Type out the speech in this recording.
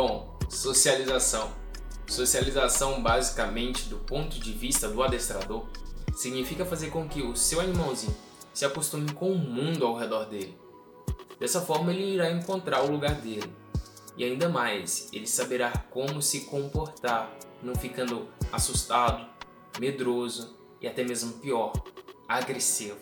Bom, socialização. Socialização, basicamente, do ponto de vista do adestrador, significa fazer com que o seu animalzinho se acostume com o mundo ao redor dele. Dessa forma, ele irá encontrar o lugar dele. E ainda mais, ele saberá como se comportar, não ficando assustado, medroso e até mesmo pior, agressivo.